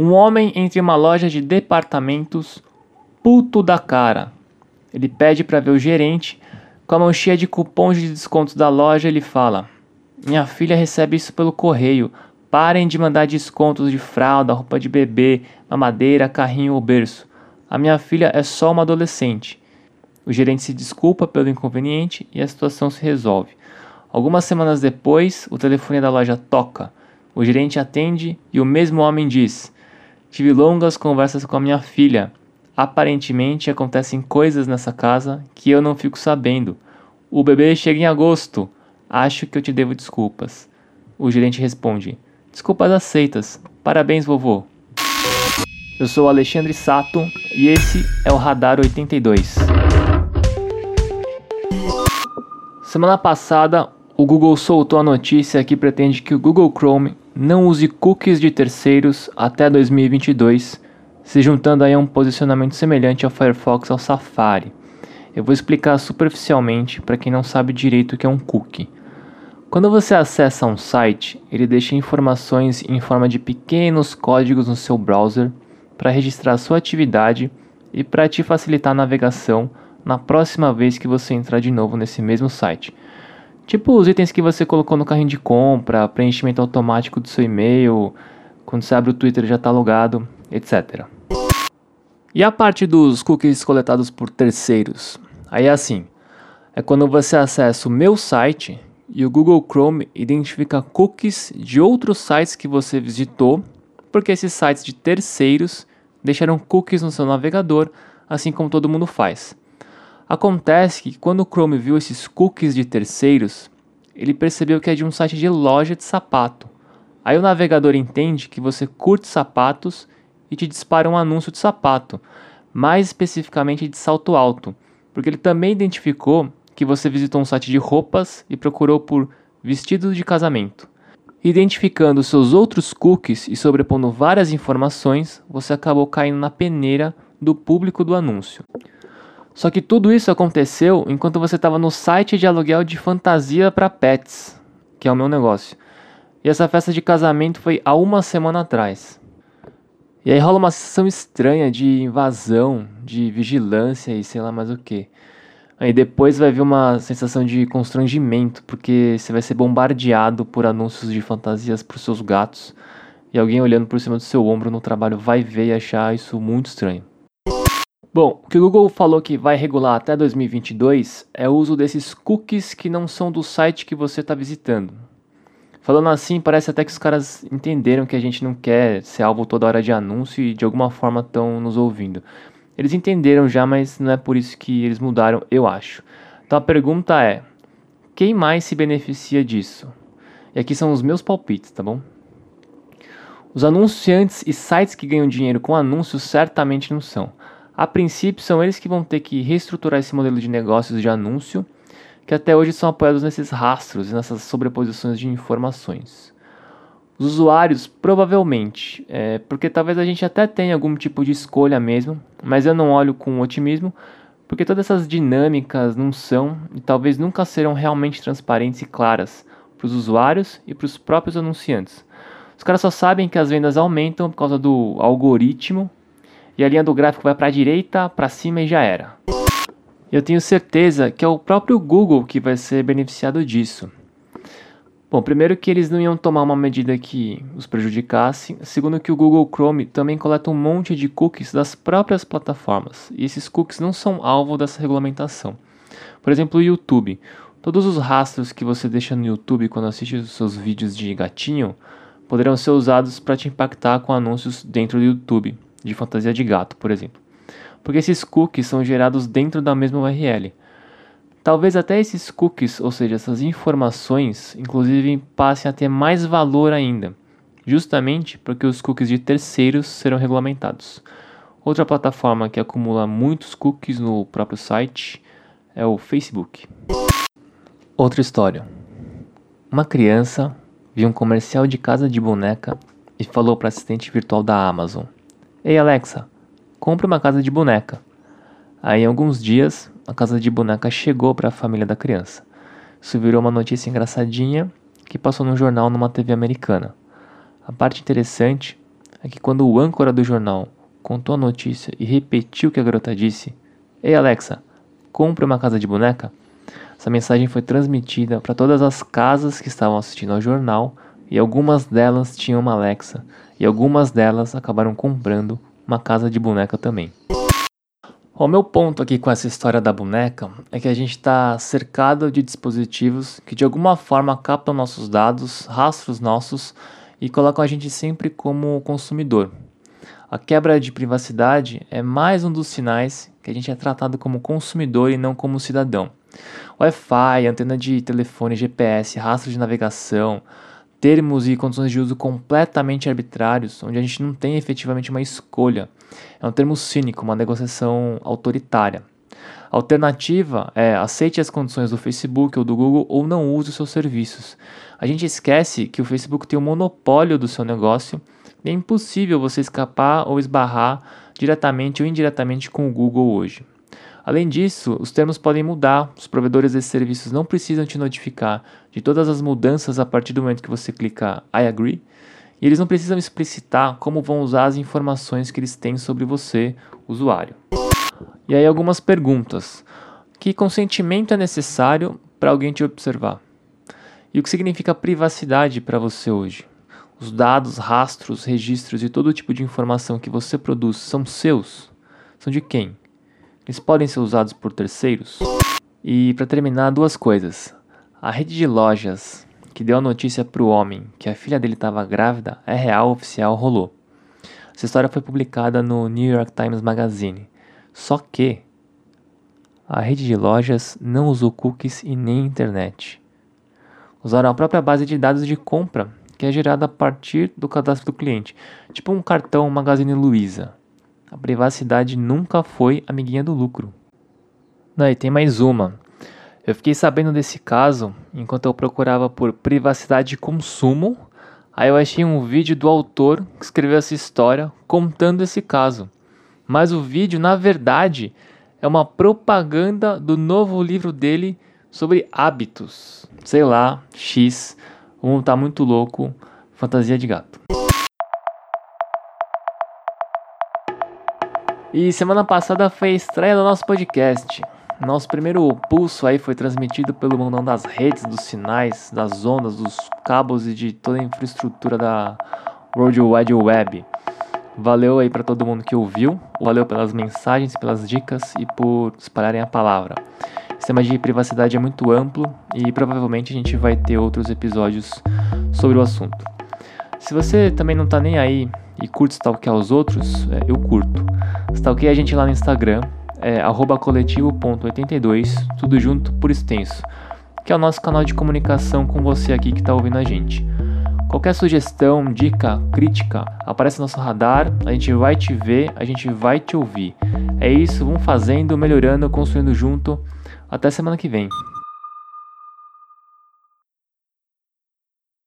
Um homem entra em uma loja de departamentos, puto da cara. Ele pede para ver o gerente. Com a mão cheia de cupons de descontos da loja, ele fala: Minha filha recebe isso pelo correio. Parem de mandar descontos de fralda, roupa de bebê, mamadeira, carrinho ou berço. A minha filha é só uma adolescente. O gerente se desculpa pelo inconveniente e a situação se resolve. Algumas semanas depois, o telefone da loja toca. O gerente atende e o mesmo homem diz: Tive longas conversas com a minha filha. Aparentemente acontecem coisas nessa casa que eu não fico sabendo. O bebê chega em agosto. Acho que eu te devo desculpas. O gerente responde: Desculpas aceitas. Parabéns, vovô. Eu sou Alexandre Sato e esse é o Radar 82. Semana passada, o Google soltou a notícia que pretende que o Google Chrome não use cookies de terceiros até 2022, se juntando aí a um posicionamento semelhante ao Firefox ao Safari. Eu vou explicar superficialmente para quem não sabe direito o que é um cookie. Quando você acessa um site, ele deixa informações em forma de pequenos códigos no seu browser para registrar sua atividade e para te facilitar a navegação na próxima vez que você entrar de novo nesse mesmo site. Tipo os itens que você colocou no carrinho de compra, preenchimento automático do seu e-mail, quando você abre o Twitter já está logado, etc. E a parte dos cookies coletados por terceiros? Aí é assim: é quando você acessa o meu site e o Google Chrome identifica cookies de outros sites que você visitou, porque esses sites de terceiros deixaram cookies no seu navegador, assim como todo mundo faz. Acontece que quando o Chrome viu esses cookies de terceiros, ele percebeu que é de um site de loja de sapato. Aí o navegador entende que você curte sapatos e te dispara um anúncio de sapato, mais especificamente de salto alto, porque ele também identificou que você visitou um site de roupas e procurou por vestidos de casamento. Identificando seus outros cookies e sobrepondo várias informações, você acabou caindo na peneira do público do anúncio. Só que tudo isso aconteceu enquanto você estava no site de aluguel de fantasia para pets, que é o meu negócio. E essa festa de casamento foi há uma semana atrás. E aí rola uma sensação estranha de invasão, de vigilância e sei lá mais o que. Aí depois vai vir uma sensação de constrangimento, porque você vai ser bombardeado por anúncios de fantasias para seus gatos. E alguém olhando por cima do seu ombro no trabalho vai ver e achar isso muito estranho. Bom, o que o Google falou que vai regular até 2022 é o uso desses cookies que não são do site que você está visitando. Falando assim, parece até que os caras entenderam que a gente não quer ser alvo toda hora de anúncio e de alguma forma estão nos ouvindo. Eles entenderam já, mas não é por isso que eles mudaram, eu acho. Então a pergunta é: quem mais se beneficia disso? E aqui são os meus palpites, tá bom? Os anunciantes e sites que ganham dinheiro com anúncios certamente não são. A princípio, são eles que vão ter que reestruturar esse modelo de negócios de anúncio, que até hoje são apoiados nesses rastros e nessas sobreposições de informações. Os usuários, provavelmente, é, porque talvez a gente até tenha algum tipo de escolha mesmo, mas eu não olho com otimismo, porque todas essas dinâmicas não são e talvez nunca serão realmente transparentes e claras para os usuários e para os próprios anunciantes. Os caras só sabem que as vendas aumentam por causa do algoritmo e a linha do gráfico vai para a direita, para cima e já era. Eu tenho certeza que é o próprio Google que vai ser beneficiado disso. Bom, primeiro que eles não iam tomar uma medida que os prejudicasse, segundo que o Google Chrome também coleta um monte de cookies das próprias plataformas, e esses cookies não são alvo dessa regulamentação. Por exemplo, o YouTube. Todos os rastros que você deixa no YouTube quando assiste os seus vídeos de gatinho poderão ser usados para te impactar com anúncios dentro do YouTube de fantasia de gato, por exemplo. Porque esses cookies são gerados dentro da mesma URL. Talvez até esses cookies, ou seja, essas informações, inclusive passem a ter mais valor ainda, justamente porque os cookies de terceiros serão regulamentados. Outra plataforma que acumula muitos cookies no próprio site é o Facebook. Outra história. Uma criança viu um comercial de casa de boneca e falou para assistente virtual da Amazon: Ei Alexa, compre uma casa de boneca. Aí, em alguns dias, a casa de boneca chegou para a família da criança. Isso virou uma notícia engraçadinha que passou num jornal numa TV americana. A parte interessante é que quando o âncora do jornal contou a notícia e repetiu o que a garota disse: Ei Alexa, compre uma casa de boneca. Essa mensagem foi transmitida para todas as casas que estavam assistindo ao jornal e algumas delas tinham uma Alexa e algumas delas acabaram comprando uma casa de boneca também. O meu ponto aqui com essa história da boneca é que a gente está cercado de dispositivos que de alguma forma captam nossos dados, rastros nossos e colocam a gente sempre como consumidor. A quebra de privacidade é mais um dos sinais que a gente é tratado como consumidor e não como cidadão. Wi-Fi, antena de telefone, GPS, rastro de navegação, termos e condições de uso completamente arbitrários, onde a gente não tem efetivamente uma escolha. É um termo cínico, uma negociação autoritária. A alternativa é aceite as condições do Facebook ou do Google ou não use os seus serviços. A gente esquece que o Facebook tem o monopólio do seu negócio e é impossível você escapar ou esbarrar diretamente ou indiretamente com o Google hoje. Além disso, os termos podem mudar, os provedores desses serviços não precisam te notificar de todas as mudanças a partir do momento que você clicar I agree, e eles não precisam explicitar como vão usar as informações que eles têm sobre você, usuário. E aí algumas perguntas. Que consentimento é necessário para alguém te observar? E o que significa privacidade para você hoje? Os dados, rastros, registros e todo tipo de informação que você produz são seus? São de quem? Eles podem ser usados por terceiros? E para terminar, duas coisas. A rede de lojas que deu a notícia para o homem que a filha dele estava grávida é real, oficial, rolou. Essa história foi publicada no New York Times Magazine. Só que a rede de lojas não usou cookies e nem internet. Usaram a própria base de dados de compra, que é gerada a partir do cadastro do cliente, tipo um cartão Magazine Luiza. A privacidade nunca foi amiguinha do lucro. Não, e tem mais uma. Eu fiquei sabendo desse caso enquanto eu procurava por privacidade de consumo. Aí eu achei um vídeo do autor que escreveu essa história contando esse caso. Mas o vídeo, na verdade, é uma propaganda do novo livro dele sobre hábitos. Sei lá, X. Mundo tá muito louco. Fantasia de gato. E semana passada foi a estreia do nosso podcast. Nosso primeiro pulso aí foi transmitido pelo mundão das redes, dos sinais, das ondas, dos cabos e de toda a infraestrutura da World Wide Web. Valeu aí para todo mundo que ouviu, valeu pelas mensagens, pelas dicas e por espalharem a palavra. Esse tema de privacidade é muito amplo e provavelmente a gente vai ter outros episódios sobre o assunto. Se você também não tá nem aí e curte stalkear os outros, é, eu curto. Stalkeia a gente lá no Instagram, é coletivo.82, tudo junto por extenso, que é o nosso canal de comunicação com você aqui que está ouvindo a gente. Qualquer sugestão, dica, crítica, aparece no nosso radar, a gente vai te ver, a gente vai te ouvir. É isso, vamos fazendo, melhorando, construindo junto. Até semana que vem.